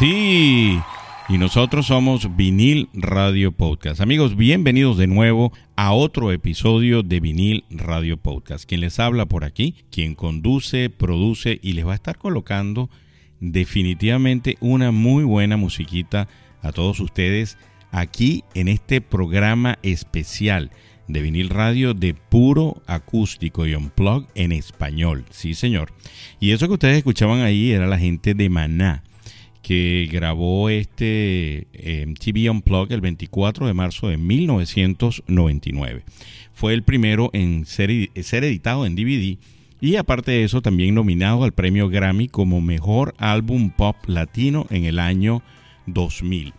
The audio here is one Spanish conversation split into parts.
Sí, y nosotros somos Vinil Radio Podcast. Amigos, bienvenidos de nuevo a otro episodio de Vinil Radio Podcast. Quien les habla por aquí, quien conduce, produce y les va a estar colocando definitivamente una muy buena musiquita a todos ustedes aquí en este programa especial de vinil radio de puro acústico y unplug en español. Sí, señor. Y eso que ustedes escuchaban ahí era la gente de Maná que grabó este eh, TV Unplugged el 24 de marzo de 1999. Fue el primero en ser, ser editado en DVD y aparte de eso también nominado al premio Grammy como mejor álbum pop latino en el año 2000.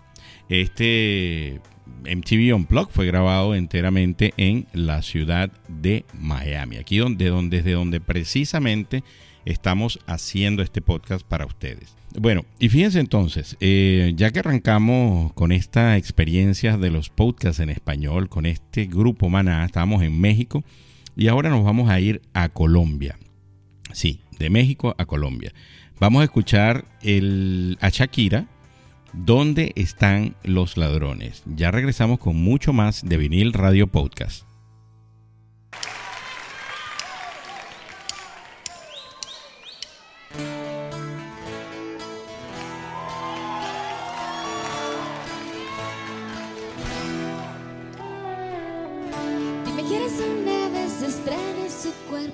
Este MTV Unplugged fue grabado enteramente en la ciudad de Miami, aquí donde, donde, desde donde precisamente estamos haciendo este podcast para ustedes. Bueno, y fíjense entonces, eh, ya que arrancamos con esta experiencia de los podcasts en español, con este grupo Maná, estamos en México y ahora nos vamos a ir a Colombia. Sí, de México a Colombia. Vamos a escuchar el, a Shakira, ¿Dónde están los ladrones? Ya regresamos con mucho más de vinil Radio Podcast.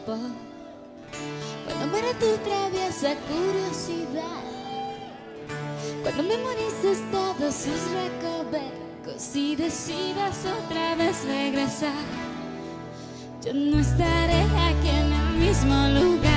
Cuando muera tu traviesa curiosidad. Cuando memorices todos sus recovecos Y decidas otra vez regresar. Yo no estaré aquí en el mismo lugar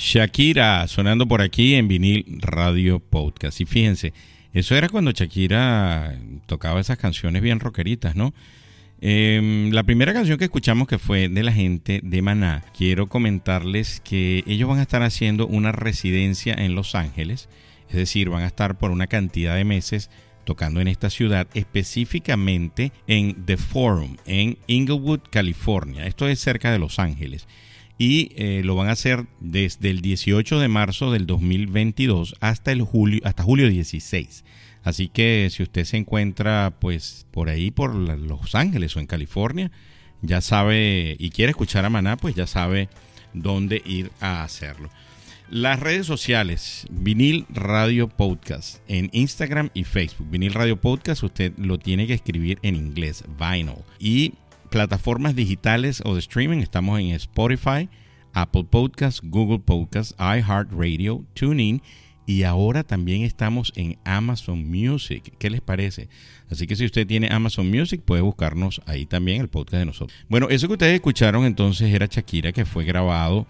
Shakira sonando por aquí en vinil radio podcast. Y fíjense, eso era cuando Shakira tocaba esas canciones bien rockeritas, ¿no? Em, la primera canción que escuchamos que fue de la gente de Maná, quiero comentarles que ellos van a estar haciendo una residencia en Los Ángeles, es decir, van a estar por una cantidad de meses tocando en esta ciudad, específicamente en The Forum, en Inglewood, California. Esto es cerca de Los Ángeles. Y eh, lo van a hacer desde el 18 de marzo del 2022 hasta, el julio, hasta julio 16. Así que si usted se encuentra pues por ahí, por Los Ángeles o en California, ya sabe y quiere escuchar a Maná, pues ya sabe dónde ir a hacerlo. Las redes sociales, Vinil Radio Podcast, en Instagram y Facebook. Vinil Radio Podcast, usted lo tiene que escribir en inglés, vinyl. Y plataformas digitales o de streaming, estamos en Spotify, Apple Podcast, Google Podcast, iHeartRadio, TuneIn y ahora también estamos en Amazon Music. ¿Qué les parece? Así que si usted tiene Amazon Music, puede buscarnos ahí también el podcast de nosotros. Bueno, eso que ustedes escucharon entonces era Shakira, que fue grabado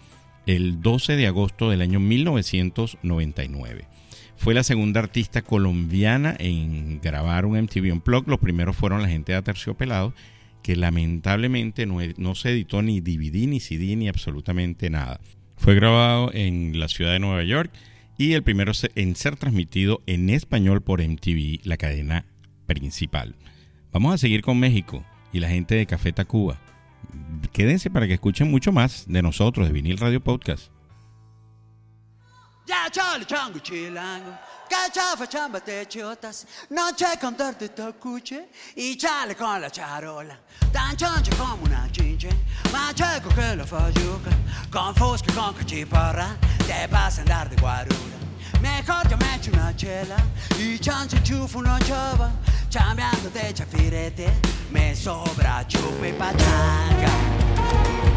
el 12 de agosto del año 1999. Fue la segunda artista colombiana en grabar un MTV Unplugged. Los primeros fueron la gente de Aterciopelado, que lamentablemente no, no se editó ni DVD, ni CD, ni absolutamente nada. Fue grabado en la ciudad de Nueva York y el primero en ser transmitido en español por MTV, la cadena principal. Vamos a seguir con México y la gente de Café Tacuba. Quédense para que escuchen mucho más de nosotros, de Vinil Radio Podcast. Ya chale chango chilango, cachafa chamba te chotas, noche cantarte tacuche y chale con la charola, tan chancho como una chinche, macheco que la falluca, con fosca con cachiparra, te vas a andar de guarura. Mejor yo me echo una chela. Y chancho chufo una chava, chambeando de chafirete, me sobra chupa y pachanga.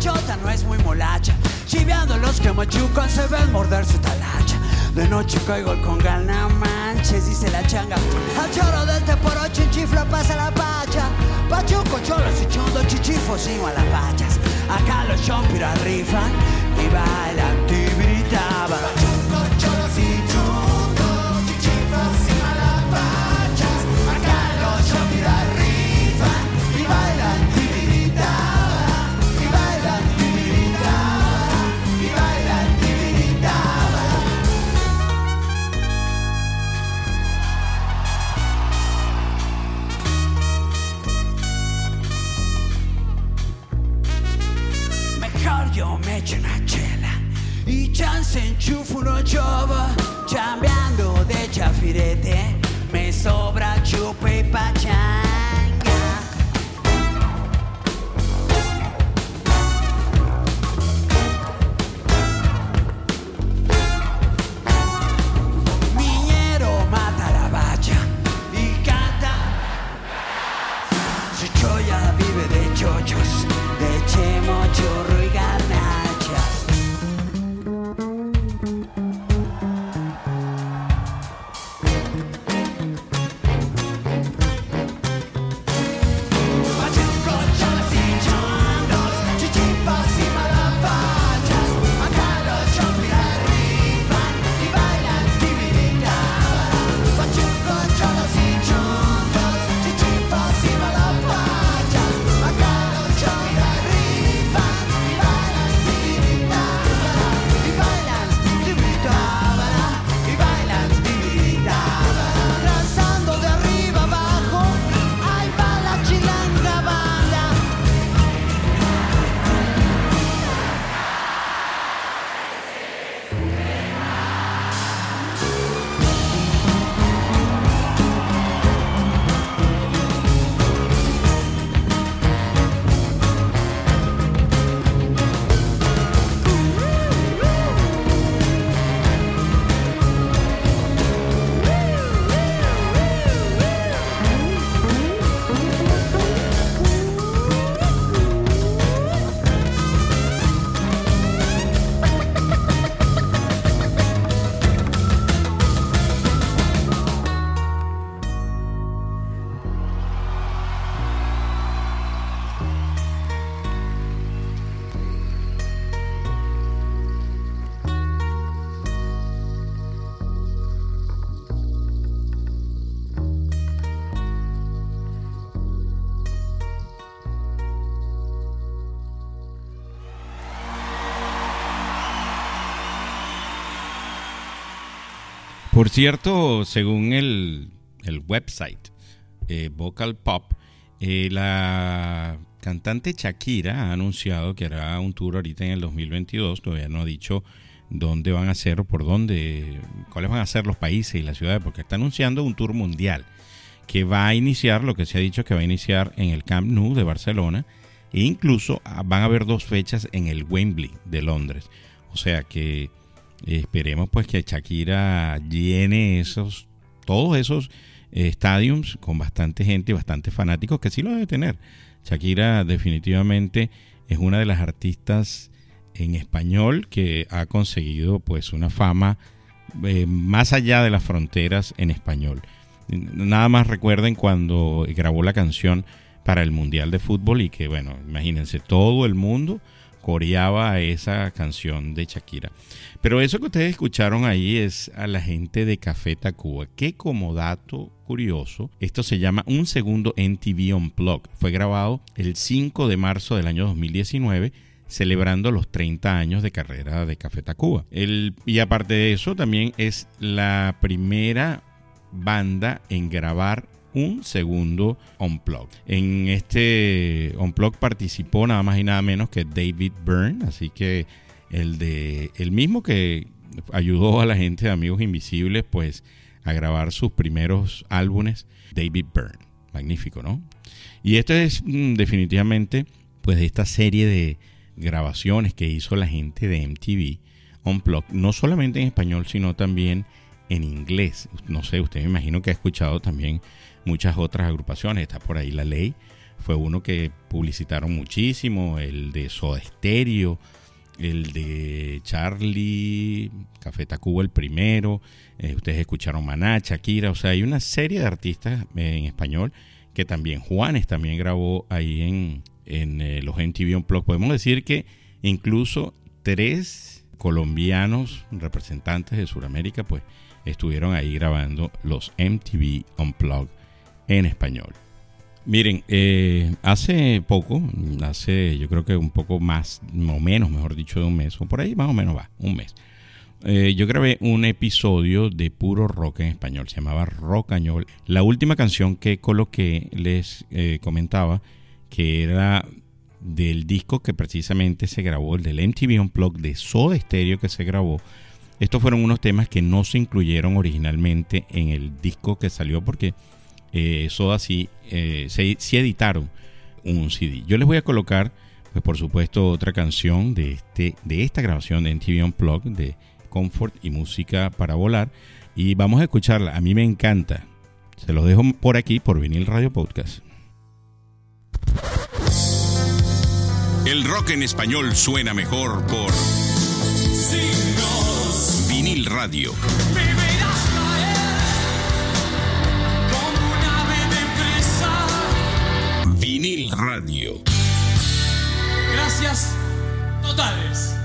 Chota no es muy molacha, chiveando los que machucan se ven morder su talacha. De noche caigo con gana manches, dice la changa. Al choro del te por ocho en chifla pasa la pacha. Pachuco, cholos y chundo, chichifos y a las pachas. Acá los chompiras rifan y bailan tibritaban. Cierto, según el, el website eh, Vocal Pop, eh, la cantante Shakira ha anunciado que hará un tour ahorita en el 2022. Todavía no ha dicho dónde van a ser, por dónde, cuáles van a ser los países y las ciudades, porque está anunciando un tour mundial que va a iniciar, lo que se ha dicho que va a iniciar en el Camp Nou de Barcelona e incluso ah, van a haber dos fechas en el Wembley de Londres. O sea que esperemos pues que Shakira llene esos, todos esos eh, estadios con bastante gente y bastantes fanáticos que sí lo debe tener. Shakira definitivamente es una de las artistas en español que ha conseguido pues una fama eh, más allá de las fronteras en español. Nada más recuerden cuando grabó la canción para el Mundial de Fútbol y que, bueno, imagínense, todo el mundo coreaba esa canción de Shakira. Pero eso que ustedes escucharon ahí es a la gente de Café Tacuba, que como dato curioso, esto se llama Un Segundo NTV Unplugged. Fue grabado el 5 de marzo del año 2019 celebrando los 30 años de carrera de Café Tacuba. Y aparte de eso, también es la primera banda en grabar un segundo Unplug. En este Unplug participó nada más y nada menos que David Byrne, así que el de el mismo que ayudó a la gente de Amigos Invisibles pues a grabar sus primeros álbumes, David Byrne. Magnífico, ¿no? Y esto es mm, definitivamente pues esta serie de grabaciones que hizo la gente de MTV Unplugged, no solamente en español, sino también en inglés. No sé, usted me imagino que ha escuchado también muchas otras agrupaciones. Está por ahí La Ley, fue uno que publicitaron muchísimo, el de Soda Stereo, el de Charlie, Café Tacuba el primero, eh, ustedes escucharon Maná, Shakira, o sea, hay una serie de artistas en español que también Juanes también grabó ahí en, en eh, los MTV Unplugged. Podemos decir que incluso tres colombianos representantes de Sudamérica pues estuvieron ahí grabando los MTV Unplugged en español. Miren, eh, hace poco, hace yo creo que un poco más o menos, mejor dicho, de un mes, o por ahí más o menos va, un mes. Eh, yo grabé un episodio de puro rock en español, se llamaba Rockañol. La última canción que coloqué les eh, comentaba que era del disco que precisamente se grabó, el del MTV Unplugged de Soda Stereo que se grabó estos fueron unos temas que no se incluyeron originalmente en el disco que salió porque eh, Soda sí, eh, sí, editaron un CD. Yo les voy a colocar, pues por supuesto, otra canción de, este, de esta grabación de NTV Unplugged de Comfort y Música para Volar. Y vamos a escucharla. A mí me encanta. Se los dejo por aquí, por Vinil Radio Podcast. El rock en español suena mejor por... Vinil Radio. Vinil Radio. Gracias totales.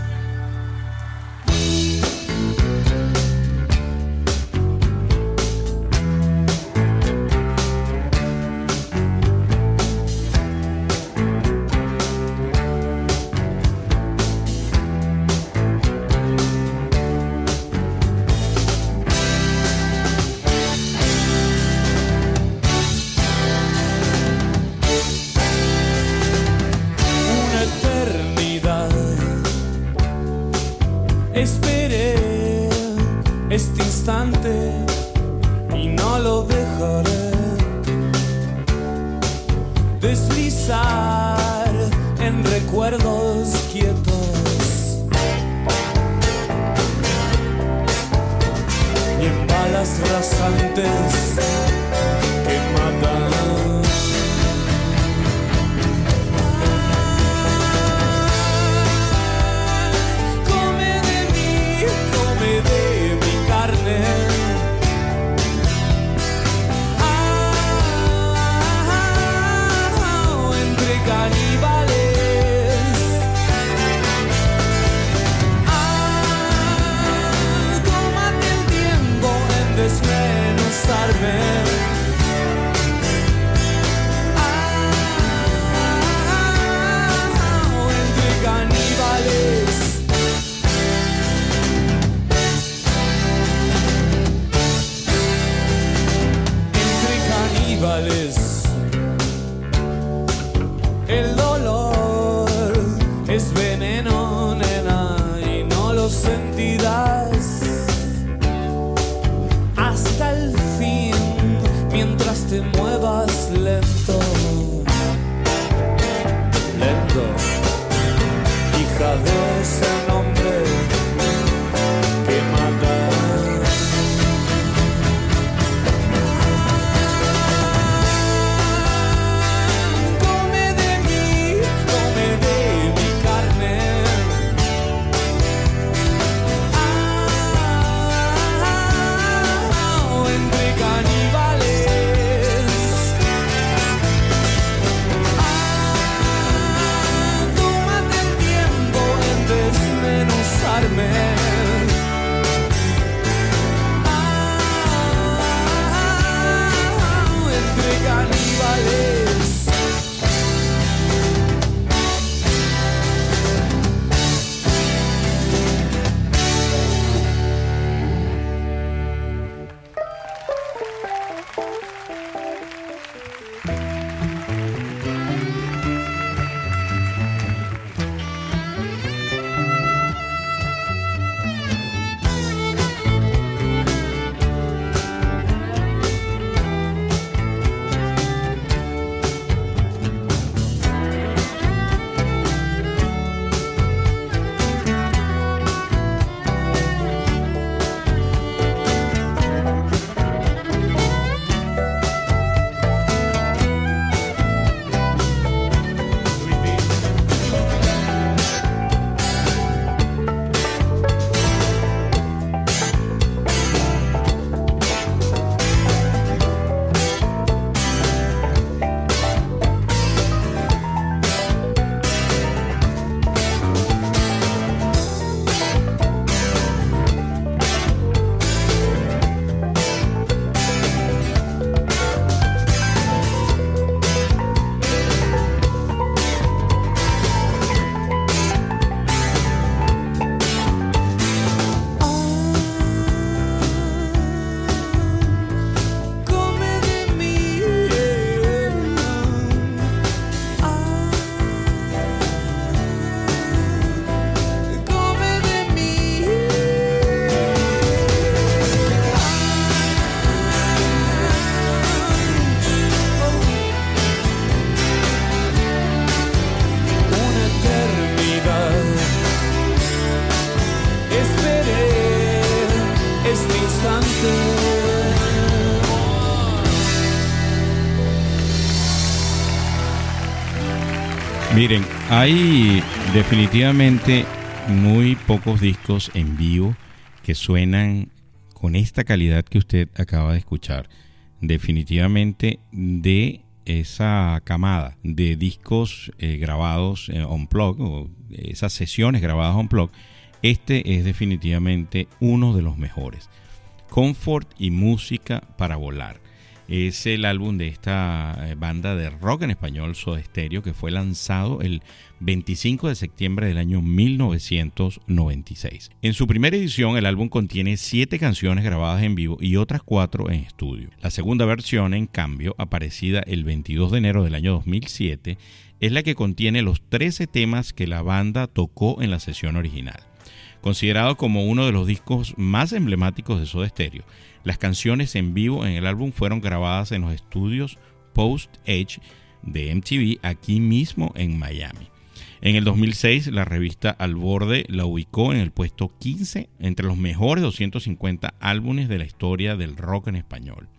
amarme. Hay definitivamente muy pocos discos en vivo que suenan con esta calidad que usted acaba de escuchar. Definitivamente de esa camada de discos eh, grabados eh, on o esas sesiones grabadas on plug, este es definitivamente uno de los mejores. Comfort y música para volar es el álbum de esta eh, banda de rock en español Soda Stereo que fue lanzado el 25 de septiembre del año 1996. En su primera edición el álbum contiene siete canciones grabadas en vivo y otras cuatro en estudio. La segunda versión, en cambio, aparecida el 22 de enero del año 2007, es la que contiene los 13 temas que la banda tocó en la sesión original. Considerado como uno de los discos más emblemáticos de Soda Stereo, las canciones en vivo en el álbum fueron grabadas en los estudios Post Edge de MTV aquí mismo en Miami. En el 2006, la revista Al Borde la ubicó en el puesto 15 entre los mejores 250 álbumes de la historia del rock en español.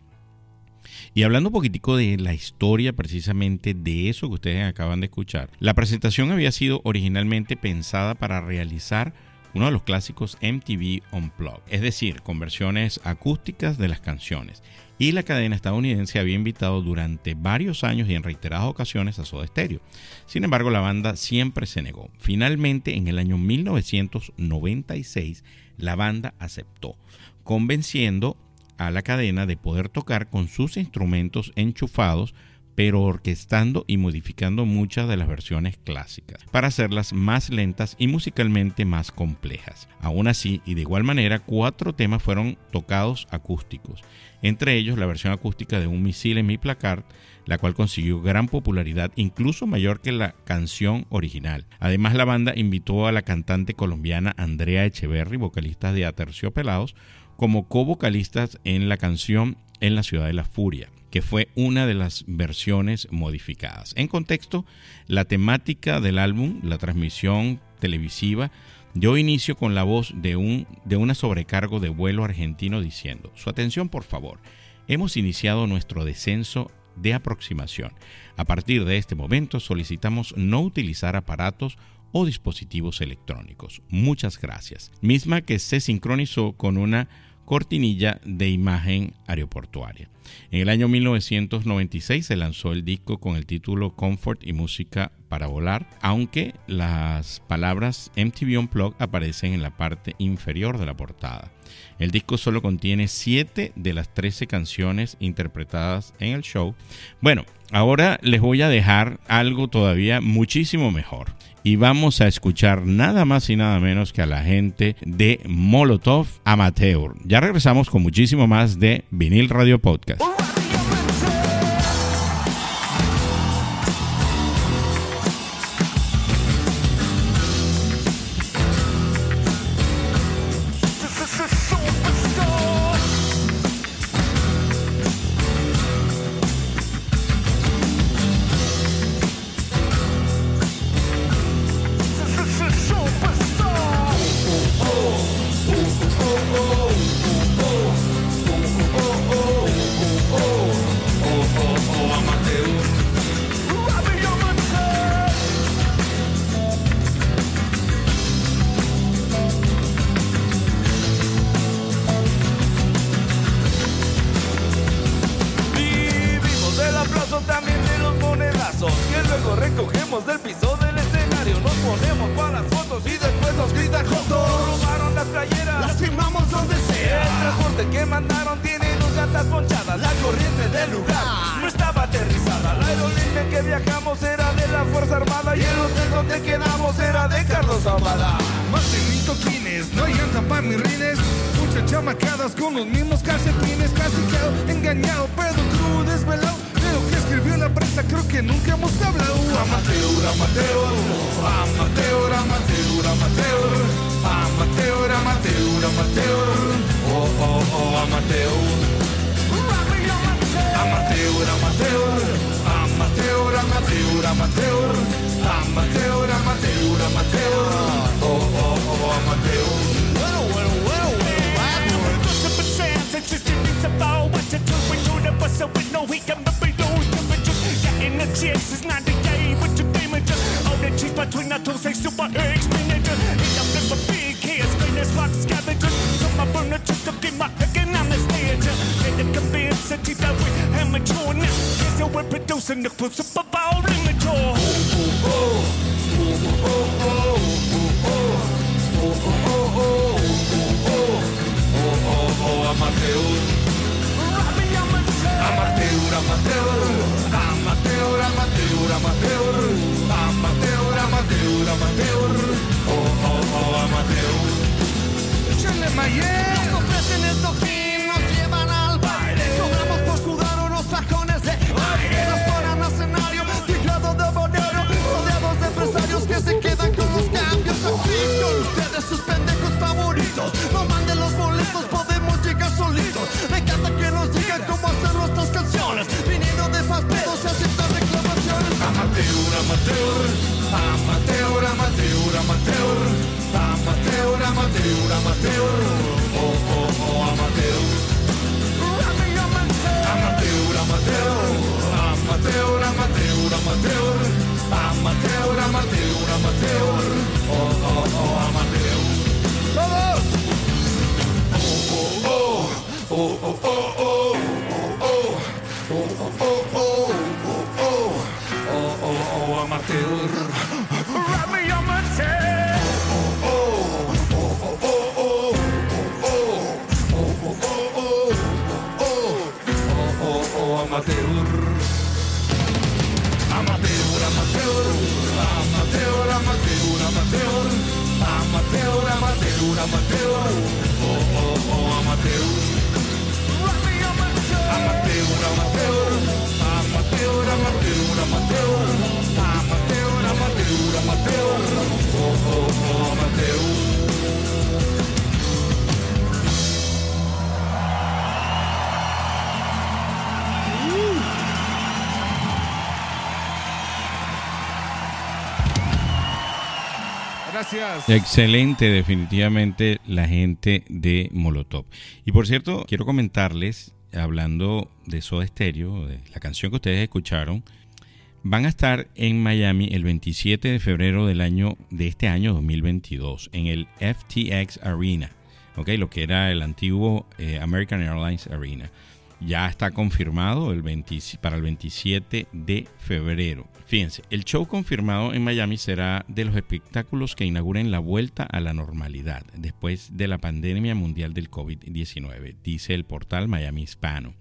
Y hablando un poquitico de la historia precisamente de eso que ustedes acaban de escuchar, la presentación había sido originalmente pensada para realizar uno de los clásicos MTV Unplugged, es decir, con versiones acústicas de las canciones. Y la cadena estadounidense había invitado durante varios años y en reiteradas ocasiones a Soda Stereo. Sin embargo, la banda siempre se negó. Finalmente, en el año 1996, la banda aceptó, convenciendo a la cadena de poder tocar con sus instrumentos enchufados pero orquestando y modificando muchas de las versiones clásicas para hacerlas más lentas y musicalmente más complejas. Aún así, y de igual manera, cuatro temas fueron tocados acústicos, entre ellos la versión acústica de Un misil en mi placard, la cual consiguió gran popularidad, incluso mayor que la canción original. Además, la banda invitó a la cantante colombiana Andrea Echeverry, vocalista de Aterciopelados, como co-vocalistas en la canción En la ciudad de la furia que fue una de las versiones modificadas. En contexto, la temática del álbum, la transmisión televisiva, dio inicio con la voz de, un, de una sobrecargo de vuelo argentino diciendo, su atención por favor, hemos iniciado nuestro descenso de aproximación. A partir de este momento solicitamos no utilizar aparatos o dispositivos electrónicos. Muchas gracias. Misma que se sincronizó con una cortinilla de imagen aeroportuaria. En el año 1996 se lanzó el disco con el título Comfort y Música para Volar, aunque las palabras MTV Unplugged aparecen en la parte inferior de la portada. El disco solo contiene 7 de las 13 canciones interpretadas en el show. Bueno, ahora les voy a dejar algo todavía muchísimo mejor y vamos a escuchar nada más y nada menos que a la gente de Molotov Amateur. Ya regresamos con muchísimo más de Vinil Radio Podcast. Excelente, definitivamente, la gente de Molotov. Y por cierto, quiero comentarles, hablando de Soda Stereo, de la canción que ustedes escucharon, van a estar en Miami el 27 de febrero del año de este año 2022 en el FTX Arena, ¿ok? Lo que era el antiguo eh, American Airlines Arena. Ya está confirmado el 20 para el 27 de febrero. Fíjense, el show confirmado en Miami será de los espectáculos que inauguren la vuelta a la normalidad después de la pandemia mundial del COVID-19, dice el portal Miami Hispano,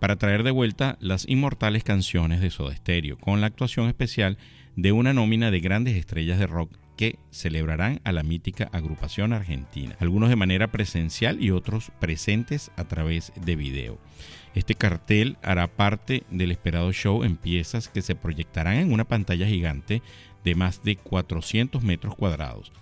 para traer de vuelta las inmortales canciones de Soda Stereo, con la actuación especial de una nómina de grandes estrellas de rock que celebrarán a la mítica agrupación argentina, algunos de manera presencial y otros presentes a través de video. Este cartel hará parte del esperado show en piezas que se proyectarán en una pantalla gigante de más de 400 metros cuadrados.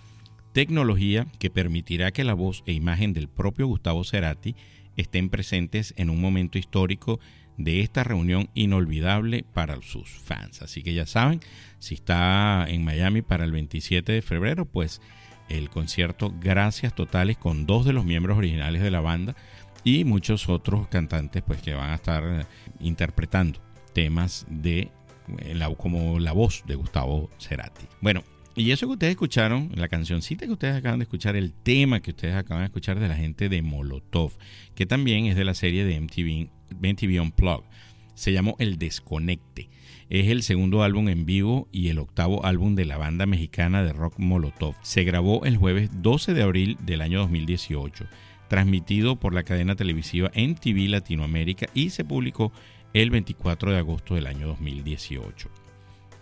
Tecnología que permitirá que la voz e imagen del propio Gustavo Cerati estén presentes en un momento histórico de esta reunión inolvidable para sus fans. Así que ya saben, si está en Miami para el 27 de febrero, pues el concierto Gracias Totales con dos de los miembros originales de la banda y muchos otros cantantes pues que van a estar interpretando temas de la, como la voz de Gustavo Cerati. Bueno, y eso que ustedes escucharon, la cancioncita que ustedes acaban de escuchar, el tema que ustedes acaban de escuchar de la gente de Molotov, que también es de la serie de MTV, MTV Unplugged. Se llamó El Desconecte. Es el segundo álbum en vivo y el octavo álbum de la banda mexicana de rock Molotov. Se grabó el jueves 12 de abril del año 2018 transmitido por la cadena televisiva MTV Latinoamérica y se publicó el 24 de agosto del año 2018.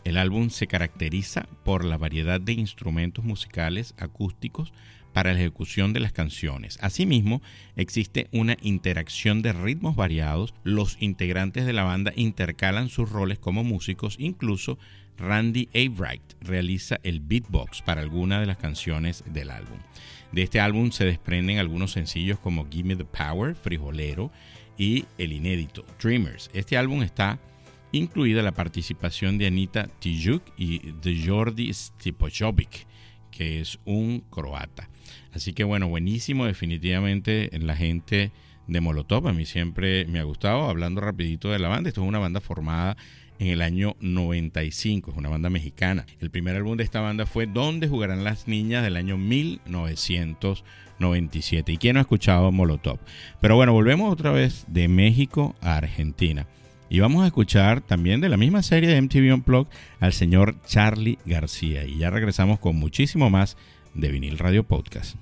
El álbum se caracteriza por la variedad de instrumentos musicales acústicos para la ejecución de las canciones. Asimismo, existe una interacción de ritmos variados. Los integrantes de la banda intercalan sus roles como músicos, incluso Randy Abright realiza el beatbox para algunas de las canciones del álbum. De este álbum se desprenden algunos sencillos como Give Me the Power, Frijolero y el inédito Dreamers. Este álbum está incluida la participación de Anita Tijuk y de Jordi Stipojovic, que es un croata. Así que bueno, buenísimo definitivamente la gente de Molotov. A mí siempre me ha gustado. Hablando rapidito de la banda, esto es una banda formada en el año 95, es una banda mexicana. El primer álbum de esta banda fue Donde jugarán las niñas del año 1997. ¿Y quién no ha escuchado Molotov? Pero bueno, volvemos otra vez de México a Argentina. Y vamos a escuchar también de la misma serie de MTV Unplugged al señor Charlie García. Y ya regresamos con muchísimo más de Vinil Radio Podcast.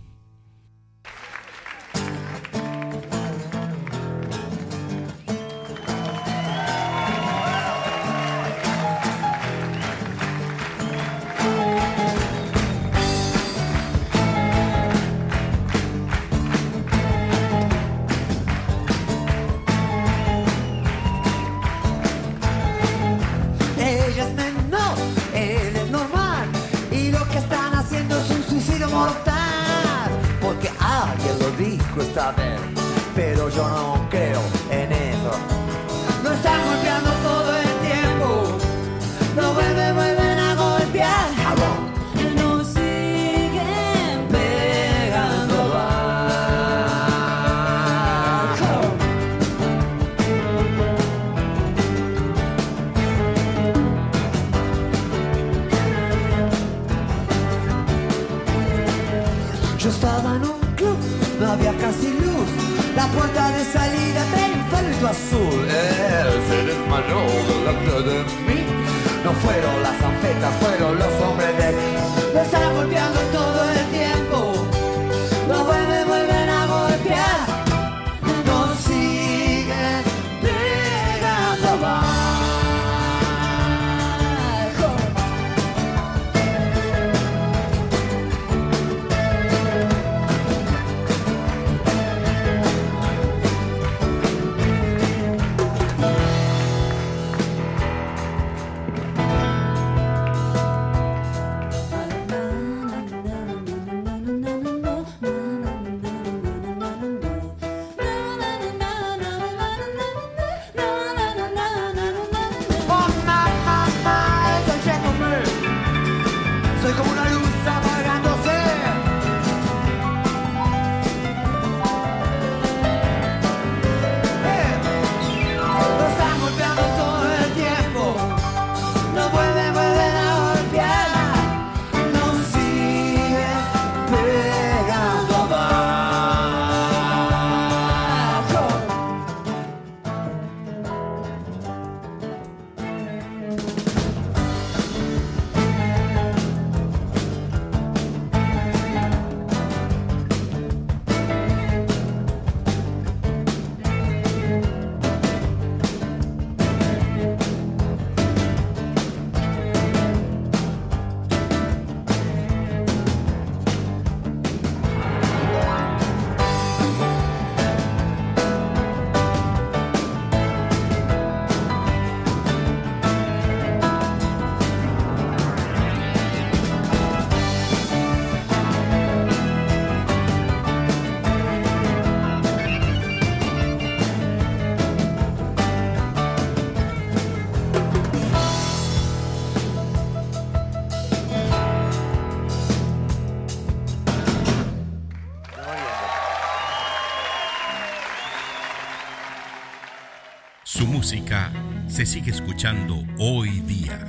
Sigue escuchando hoy día.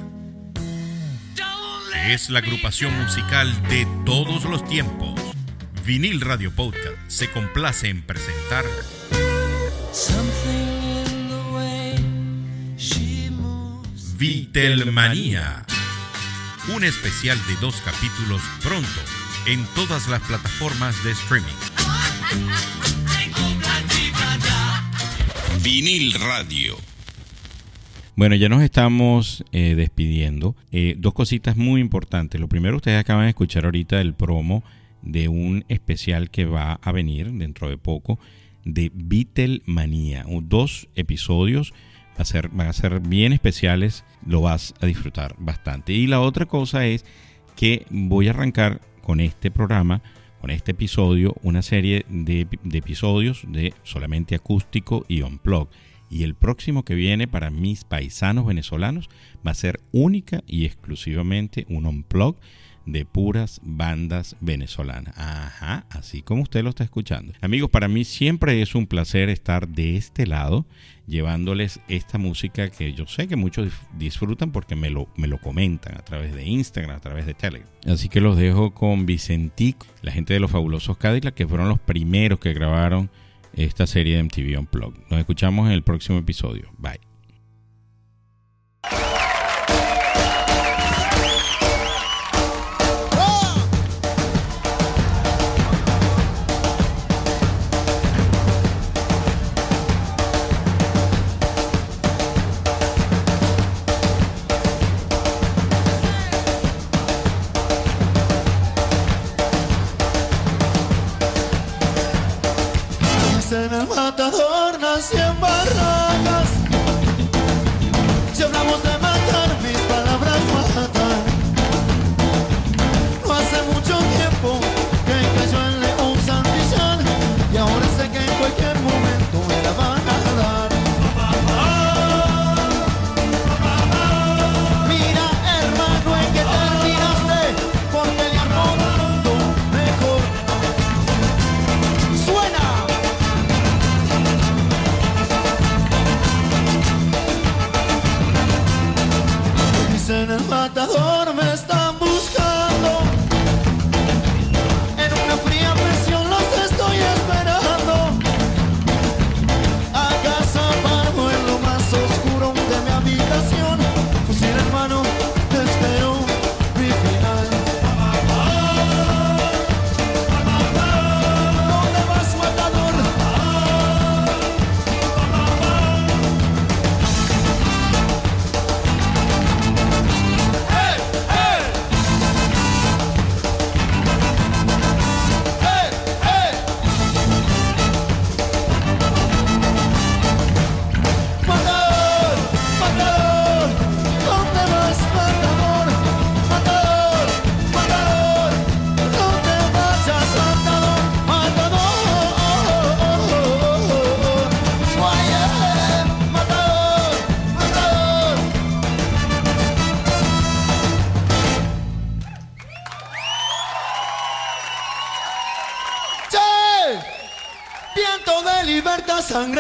Es la agrupación musical de todos los tiempos. Vinil Radio Podcast se complace en presentar Vitelmanía. Un especial de dos capítulos pronto en todas las plataformas de streaming. Vinil Radio. Bueno, ya nos estamos eh, despidiendo. Eh, dos cositas muy importantes. Lo primero, ustedes acaban de escuchar ahorita el promo de un especial que va a venir dentro de poco de Beatlemanía. Dos episodios va a ser, van a ser bien especiales. Lo vas a disfrutar bastante. Y la otra cosa es que voy a arrancar con este programa, con este episodio, una serie de, episodios de solamente acústico y on-plug. Y el próximo que viene para mis paisanos venezolanos va a ser única y exclusivamente un on-plug de puras bandas venezolanas. Ajá, así como usted lo está escuchando. Amigos, para mí siempre es un placer estar de este lado llevándoles esta música que yo sé que muchos disfrutan porque me lo, me lo comentan a través de Instagram, a través de Telegram. Así que los dejo con Vicentico, la gente de los fabulosos Cadillac, que fueron los primeros que grabaron esta serie de MTV Unplugged. Nos escuchamos en el próximo episodio. Bye. matador.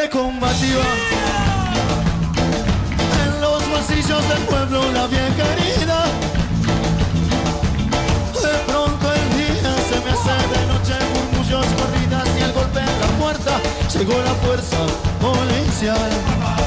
combativa. En los bolsillos del pueblo la vieja herida. De pronto el día se me hace de noche, murmullos, corridas y el golpe en la puerta. Llegó la fuerza policial.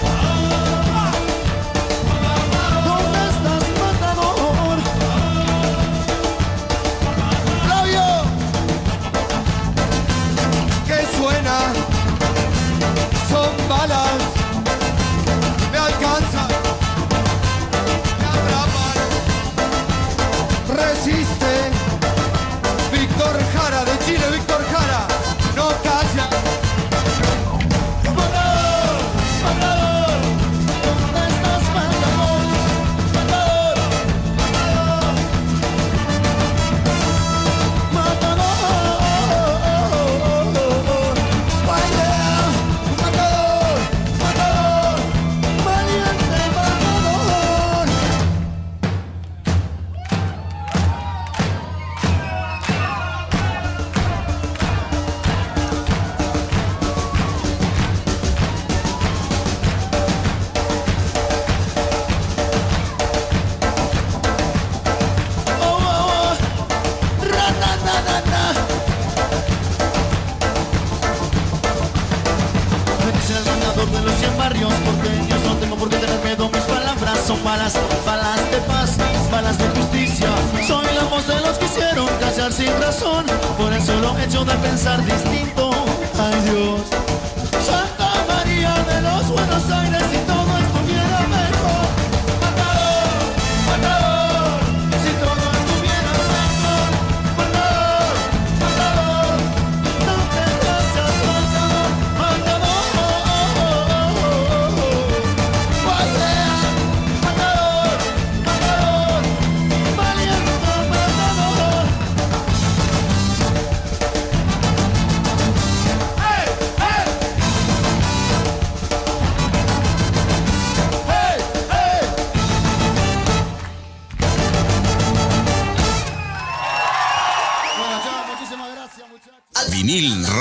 balas, balas de paz, balas de justicia. Soy la voz de los que hicieron callar sin razón por el solo hecho de pensar distinto. Ay Dios.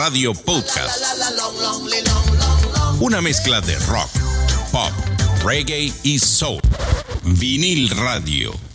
Radio Podcast. Una mezcla de rock, pop, reggae y soul. Vinil Radio.